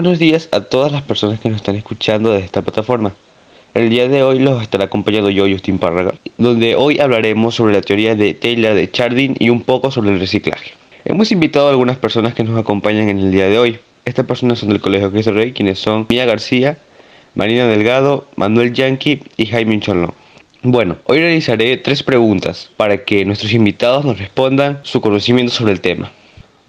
Buenos días a todas las personas que nos están escuchando desde esta plataforma. El día de hoy los estará acompañando yo, Justin Párraga, donde hoy hablaremos sobre la teoría de Taylor de Chardin y un poco sobre el reciclaje. Hemos invitado a algunas personas que nos acompañan en el día de hoy. Estas personas son del Colegio Cristo Rey, quienes son Mía García, Marina Delgado, Manuel Yankee y Jaime Cholón. Bueno, hoy realizaré tres preguntas para que nuestros invitados nos respondan su conocimiento sobre el tema.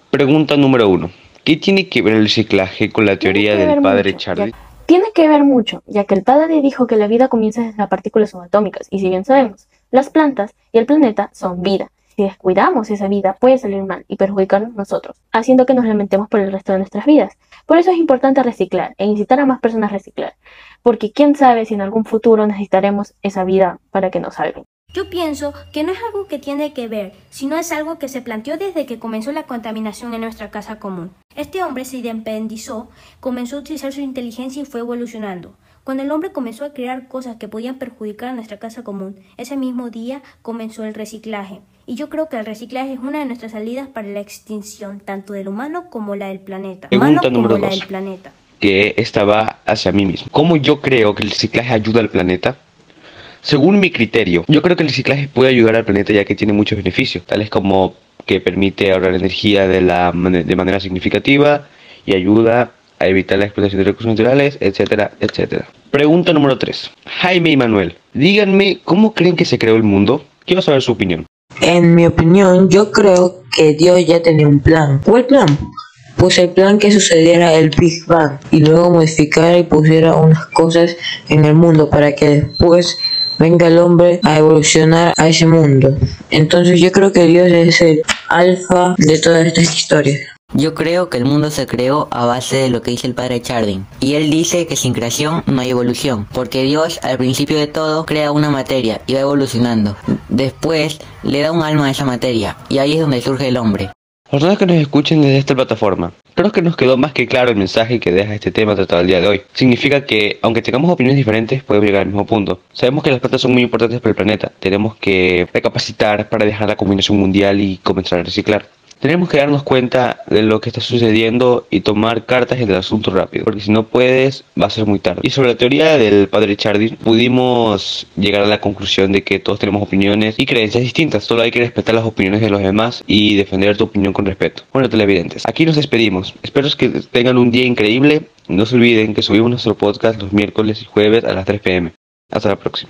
Pregunta número uno. ¿Qué tiene que ver el reciclaje con la teoría del padre Charlie? Tiene que ver mucho, ya que el padre dijo que la vida comienza desde las partículas subatómicas, y si bien sabemos, las plantas y el planeta son vida. Si descuidamos esa vida, puede salir mal y perjudicarnos nosotros, haciendo que nos lamentemos por el resto de nuestras vidas. Por eso es importante reciclar e incitar a más personas a reciclar, porque quién sabe si en algún futuro necesitaremos esa vida para que nos salven. Yo pienso que no es algo que tiene que ver, sino es algo que se planteó desde que comenzó la contaminación en nuestra casa común. Este hombre se independizó, comenzó a utilizar su inteligencia y fue evolucionando. Cuando el hombre comenzó a crear cosas que podían perjudicar a nuestra casa común, ese mismo día comenzó el reciclaje. Y yo creo que el reciclaje es una de nuestras salidas para la extinción, tanto del humano como la del planeta. Pregunta número dos, planeta. Que esta va hacia mí mismo. ¿Cómo yo creo que el reciclaje ayuda al planeta? Según mi criterio, yo creo que el reciclaje puede ayudar al planeta ya que tiene muchos beneficios, tales como que permite ahorrar energía de, la, de manera significativa y ayuda a evitar la explotación de recursos naturales, etcétera, etcétera. Pregunta número 3. Jaime y Manuel, díganme cómo creen que se creó el mundo. Quiero saber su opinión. En mi opinión, yo creo que Dios ya tenía un plan. ¿Cuál plan? Pues el plan que sucediera el Big Bang y luego modificara y pusiera unas cosas en el mundo para que después venga el hombre a evolucionar a ese mundo. Entonces yo creo que Dios es el alfa de todas estas historias. Yo creo que el mundo se creó a base de lo que dice el padre Chardin. Y él dice que sin creación no hay evolución. Porque Dios al principio de todo crea una materia y va evolucionando. Después le da un alma a esa materia. Y ahí es donde surge el hombre. Personas que nos escuchen desde esta plataforma, creo que nos quedó más que claro el mensaje que deja este tema tratado el día de hoy. Significa que, aunque tengamos opiniones diferentes, podemos llegar al mismo punto. Sabemos que las plantas son muy importantes para el planeta. Tenemos que recapacitar para dejar la combinación mundial y comenzar a reciclar. Tenemos que darnos cuenta de lo que está sucediendo y tomar cartas en el asunto rápido, porque si no puedes va a ser muy tarde. Y sobre la teoría del padre Chardin, pudimos llegar a la conclusión de que todos tenemos opiniones y creencias distintas, solo hay que respetar las opiniones de los demás y defender tu opinión con respeto. Bueno, televidentes, aquí nos despedimos. Espero que tengan un día increíble. No se olviden que subimos nuestro podcast los miércoles y jueves a las 3 pm. Hasta la próxima.